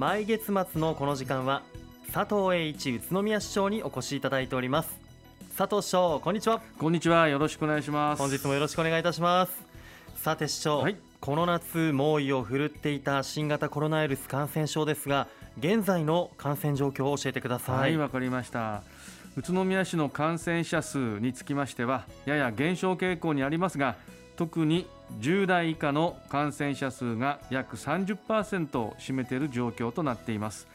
毎月末のこの時間は佐藤栄一宇都宮市長にお越しいただいております。佐藤市長こんにちは。こんにちは。よろしくお願いします。本日もよろしくお願いいたします。さて市長、はい、この夏猛威を振るっていた新型コロナウイルス感染症ですが現在の感染状況を教えてください。はいわかりました。宇都宮市の感染者数につきましてはやや減少傾向にありますが特に10代以下の感染者数が約30%を占めている状況となっています。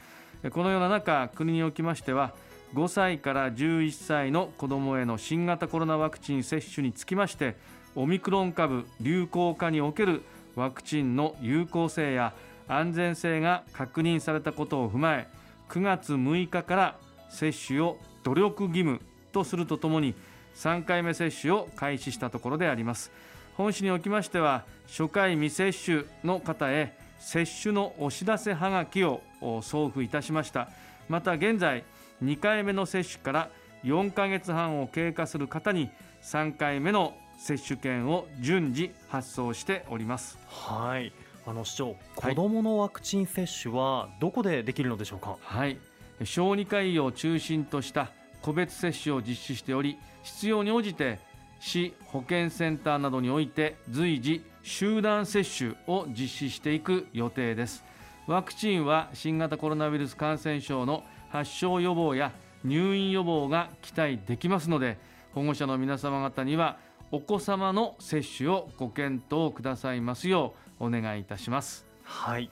このような中国におきましては5歳から11歳の子どもへの新型コロナワクチン接種につきましてオミクロン株流行下におけるワクチンの有効性や安全性が確認されたことを踏まえ9月6日から接種を努力義務とするとともに3回目接種を開始したところであります。本市におきましては初回未接種の方へ接種のお知らせはがきを送付いたしました。また現在2回目の接種から4ヶ月半を経過する方に3回目の接種券を順次発送しております。はい。あの市長、子どものワクチン接種はどこでできるのでしょうか？はい。小児科医を中心とした個別接種を実施しており必要に応じて市保健センターなどにおいて随時集団接種を実施していく予定です。ワクチンは新型コロナウイルス感染症の発症予防や入院予防が期待できますので保護者の皆様方にはお子様の接種をご検討くださいますようお願いいたします。はい。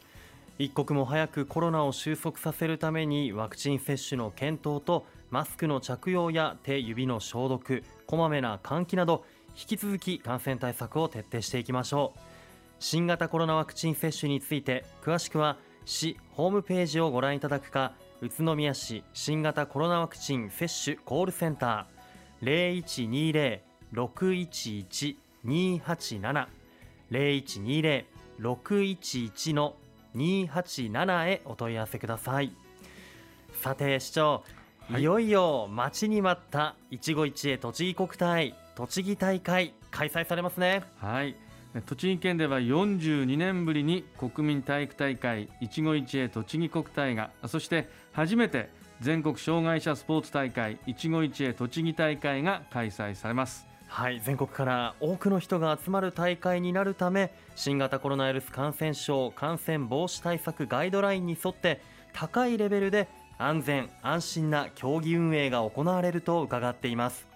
一刻も早くコロナを収束させるためにワクチン接種の検討とマスクの着用や手指の消毒こまめな換気など引き続き感染対策を徹底していきましょう。新型コロナワクチン接種について詳しくは市ホームページをご覧いただくか宇都宮市新型コロナワクチン接種コールセンター0120-611-287 0120-611-287へお問い合わせください。さて市長い。よいよ待ちに待った一期一会栃木国体栃木大会開催されますね。はい。栃木県では42年ぶりに国民体育大会一期一会栃木国体がそして初めて全国障害者スポーツ大会一期一会栃木大会が開催されます。はい。全国から多くの人が集まる大会になるため新型コロナウイルス感染症感染防止対策ガイドラインに沿って高いレベルで安全安心な競技運営が行われると伺っています。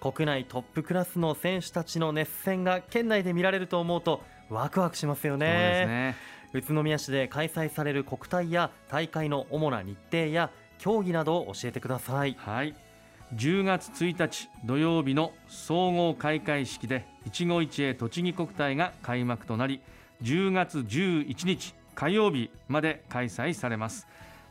国内トップクラスの選手たちの熱戦が県内で見られると思うとワクワクしますよね、ね、宇都宮市で開催される国体や大会の主な日程や競技などを教えてください。はい。10月1日土曜日の総合開会式で一期一会栃木国体が開幕となり10月11日火曜日まで開催されます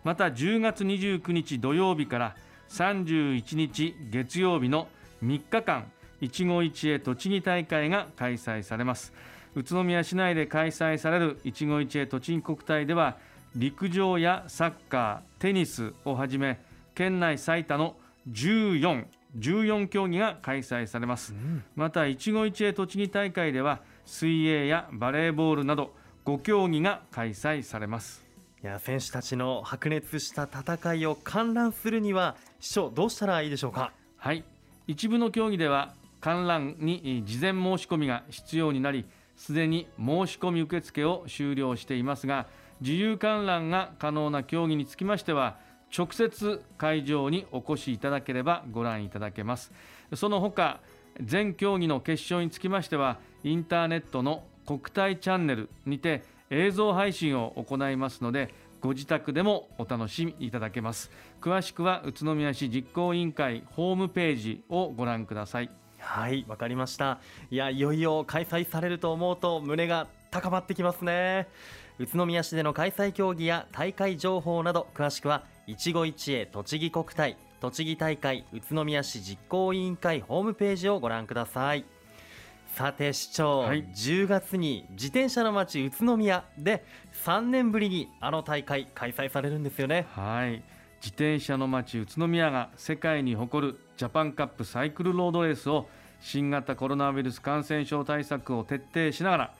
また10月29日土曜日から31日月曜日の3日間一期一会栃木大会が開催されます。宇都宮市内で開催される一期一会栃木国体では陸上やサッカーテニスをはじめ県内最多の14 14競技が開催されます、うん、また一期一会栃木大会では水泳やバレーボールなど5競技が開催されますいや選手たちの白熱した戦いを観覧するには市長どうしたらいいでしょうか？はい。一部の競技では観覧に事前申し込みが必要になりすでに申し込み受付を終了していますが自由観覧が可能な競技につきましては直接会場にお越しいただければご覧いただけます。その他全競技の決勝につきましてはインターネットの国体チャンネルにて映像配信を行いますのでご自宅でもお楽しみいただけます。詳しくは宇都宮市実行委員会ホームページをご覧ください。はいわかりました。いやいよいよ開催されると思うと胸が高まってきますね。宇都宮市での開催競技や大会情報など詳しくは一期一会栃木国体栃木大会宇都宮市実行委員会ホームページをご覧ください。さて市長、はい、10月に自転車の街宇都宮で3年ぶりにあの大会開催されるんですよね。はい。自転車の街宇都宮が世界に誇るジャパンカップサイクルロードレースを新型コロナウイルス感染症対策を徹底しながら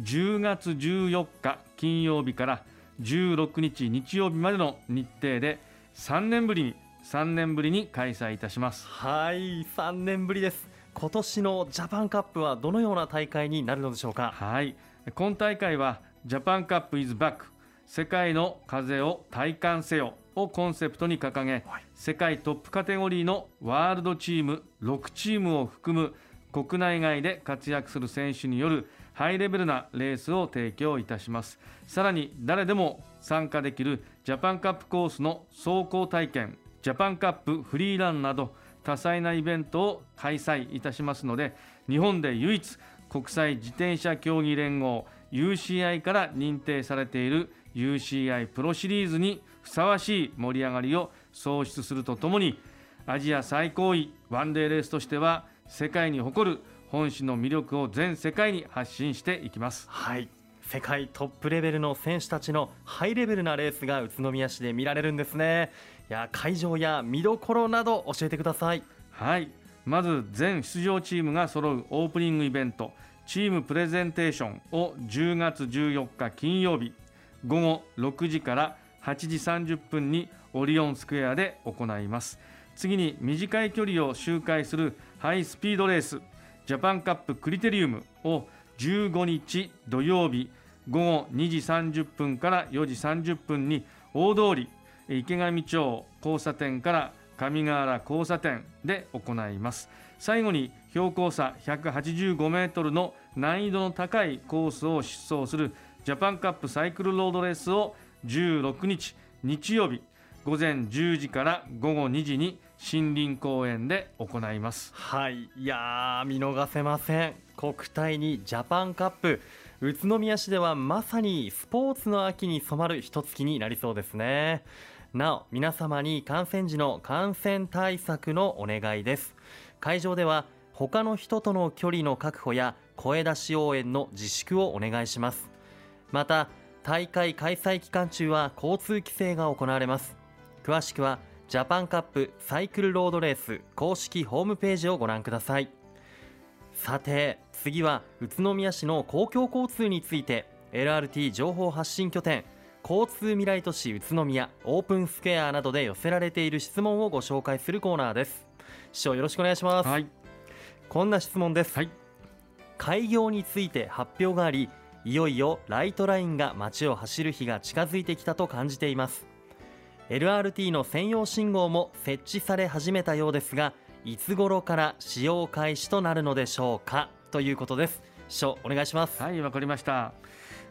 10月14日金曜日から16日日曜日までの日程で3年ぶりに3年ぶりに開催いたします。はい3年ぶりです今年のジャパンカップはどのような大会になるのでしょうか？はい。今大会はジャパンカップイズバック世界の風を体感せよをコンセプトに掲げ、はい、世界トップカテゴリーのワールドチーム6チームを含む国内外で活躍する選手によるハイレベルなレースを提供いたします。さらに誰でも参加できるジャパンカップコースの走行体験ジャパンカップフリーランなど多彩なイベントを開催いたしますので日本で唯一国際自転車競技連合 UCI から認定されている UCI プロシリーズにふさわしい盛り上がりを創出するとともにアジア最高位ワンデーレースとしては世界に誇る本市の魅力を全世界に発信していきます。はい。世界トップレベルの選手たちのハイレベルなレースが宇都宮市で見られるんですね。や会場や見どころなど教えてください。はい。まず全出場チームが揃うオープニングイベントチームプレゼンテーションを10月14日金曜日午後6時から8時30分にオリオンスクエアで行います。次に短い距離を周回するハイスピードレースジャパンカップクリテリウムを15日土曜日午後2時30分から4時30分に大通り池上町交差点から上ヶ原交差点で行います。最後に標高差185メートルの難易度の高いコースを疾走するジャパンカップサイクルロードレースを16日日曜日午前10時から午後2時に森林公園で行います。はいいや見逃せません。国体にジャパンカップ。宇都宮市ではまさにスポーツの秋に染まる一月になりそうですね。なお皆様に感染時の感染対策のお願いです。会場では他の人との距離の確保や声出し応援の自粛をお願いします。また大会開催期間中は交通規制が行われます。詳しくはジャパンカップサイクルロードレース公式ホームページをご覧ください。さて次は宇都宮市の公共交通について LRT 情報発信拠点交通未来都市宇都宮オープンスクエアなどで寄せられている質問をご紹介するコーナーです。市長よろしくお願いします、はい、こんな質問です、はい、開業について発表がありいよいよライトラインが街を走る日が近づいてきたと感じています。LRT の専用信号も設置され始めたようですがいつ頃から使用開始となるのでしょうか？ということです。市長お願いします。はいわかりました。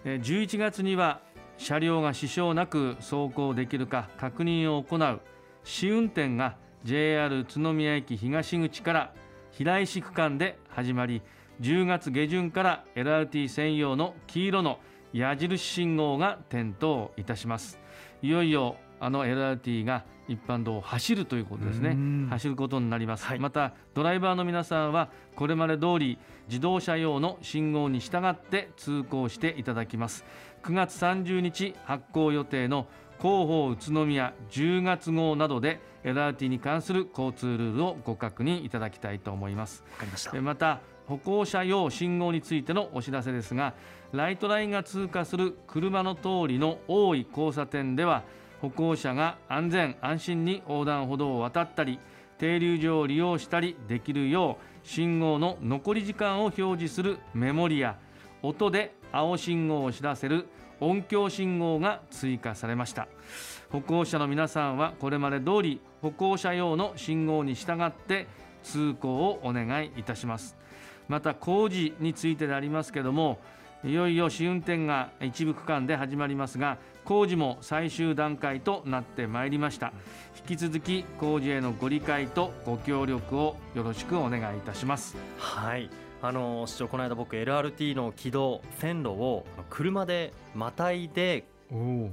11月には車両が支障なく走行できるか確認を行う。試運転が JR 宇都宮駅東口から平石区間で始まり10月下旬から LRT 専用の黄色の矢印信号が点灯いたします。いよいよあの LRT が一般道を走るということですね。走ることになります、はい、またドライバーの皆さんはこれまで通り自動車用の信号に従って通行していただきます。9月30日発行予定の広報宇都宮10月号などで LRT に関する交通ルールをご確認いただきたいと思います。また歩行者用信号についてのお知らせですがライトラインが通過する車の通りの多い交差点では歩行者が安全安心に横断歩道を渡ったり停留所を利用したりできるよう信号の残り時間を表示するメモリや音で青信号を知らせる音響信号が追加されました。歩行者の皆さんはこれまで通り歩行者用の信号に従って通行をお願いいたします。また工事についてでありますけどもいよいよ試運転が一部区間で始まりますが工事も最終段階となってまいりました。引き続き工事へのご理解とご協力をよろしくお願いいたします。はい。あの市長この間僕 LRT の軌道線路を車でまたいで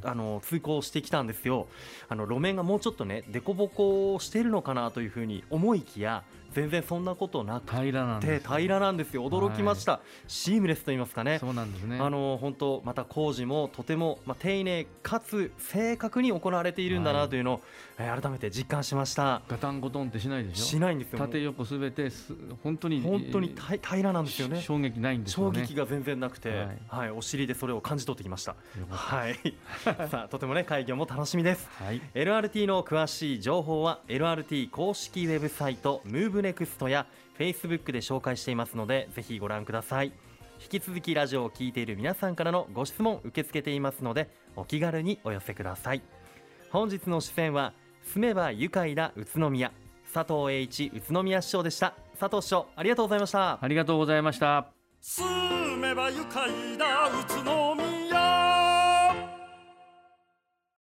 あの通行してきたんですよ。あの路面がもうちょっとね凸凹しているのかなというふうに思いきや全然そんなことなく平らなんてですよ平らなんですよ。驚きました、シームレスと言いますかね。そうなんですね。あの本当また工事もとても、まあ、丁寧かつ正確に行われているんだはないとい。うのを、えー改めて実感しました。ガタンゴトンってしないでしょ？しないんですよ。縦横すべてす本当に本当に平らなんですよね。衝撃ないんですね。撃が全然なくて、ははい。いお尻でそれを感じ取ってきました。はい さあとてもね開業も楽しみです。たはい。LRT の詳しい情報は LRT 公式ウェブサイト MoveNext や Facebook で紹介していますのでぜひご覧ください。引き続きラジオを聞いている皆さんからのご質問受け付けていますのでお気軽にお寄せください。本日の出演は住めば愉快な宇都宮佐藤栄一宇都宮市長でした。佐藤市長ありがとうございました。ありがとうございました。住めば愉快な宇都宮